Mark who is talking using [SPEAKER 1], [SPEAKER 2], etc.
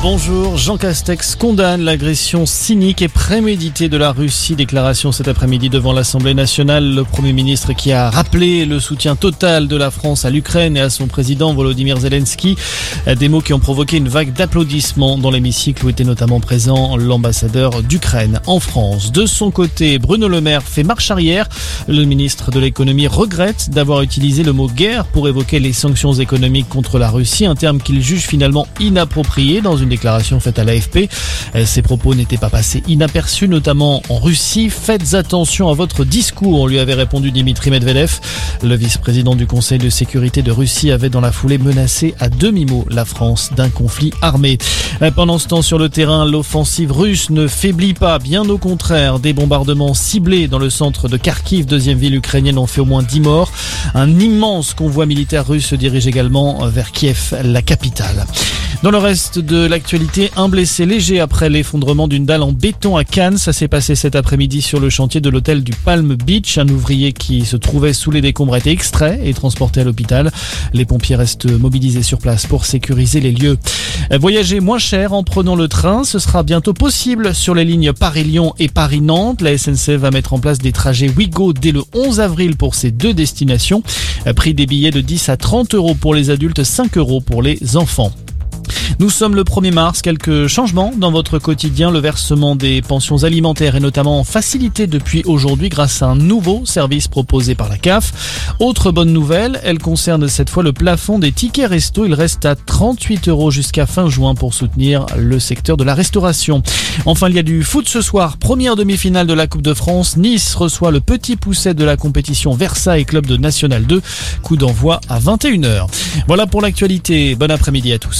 [SPEAKER 1] Bonjour, Jean Castex condamne l'agression cynique et préméditée de la Russie. Déclaration cet après-midi devant l'Assemblée nationale. Le Premier ministre qui a rappelé le soutien total de la France à l'Ukraine et à son président Volodymyr Zelensky. Des mots qui ont provoqué une vague d'applaudissements dans l'hémicycle où était notamment présent l'ambassadeur d'Ukraine en France. De son côté, Bruno Le Maire fait marche arrière. Le ministre de l'économie regrette d'avoir utilisé le mot guerre pour évoquer les sanctions économiques contre la Russie, un terme qu'il juge finalement inapproprié dans une déclaration faite à l'AFP. Euh, ces propos n'étaient pas passés inaperçus, notamment en Russie. Faites attention à votre discours, lui avait répondu Dimitri Medvedev. Le vice-président du Conseil de sécurité de Russie avait dans la foulée menacé à demi-mot la France d'un conflit armé. Euh, pendant ce temps, sur le terrain, l'offensive russe ne faiblit pas, bien au contraire. Des bombardements ciblés dans le centre de Kharkiv, deuxième ville ukrainienne, ont fait au moins 10 morts. Un immense convoi militaire russe se dirige également vers Kiev, la capitale. Dans le reste de l'actualité, un blessé léger après l'effondrement d'une dalle en béton à Cannes. Ça s'est passé cet après-midi sur le chantier de l'hôtel du Palm Beach. Un ouvrier qui se trouvait sous les décombres a été extrait et transporté à l'hôpital. Les pompiers restent mobilisés sur place pour sécuriser les lieux. Voyager moins cher en prenant le train, ce sera bientôt possible sur les lignes Paris-Lyon et Paris-Nantes. La SNCF va mettre en place des trajets Wigo dès le 11 avril pour ces deux destinations. Prix des billets de 10 à 30 euros pour les adultes, 5 euros pour les enfants. Nous sommes le 1er mars, quelques changements dans votre quotidien. Le versement des pensions alimentaires est notamment facilité depuis aujourd'hui grâce à un nouveau service proposé par la CAF. Autre bonne nouvelle, elle concerne cette fois le plafond des tickets resto. Il reste à 38 euros jusqu'à fin juin pour soutenir le secteur de la restauration. Enfin, il y a du foot ce soir. Première demi-finale de la Coupe de France. Nice reçoit le petit pousset de la compétition Versailles Club de National 2. Coup d'envoi à 21h. Voilà pour l'actualité. Bon après-midi à tous.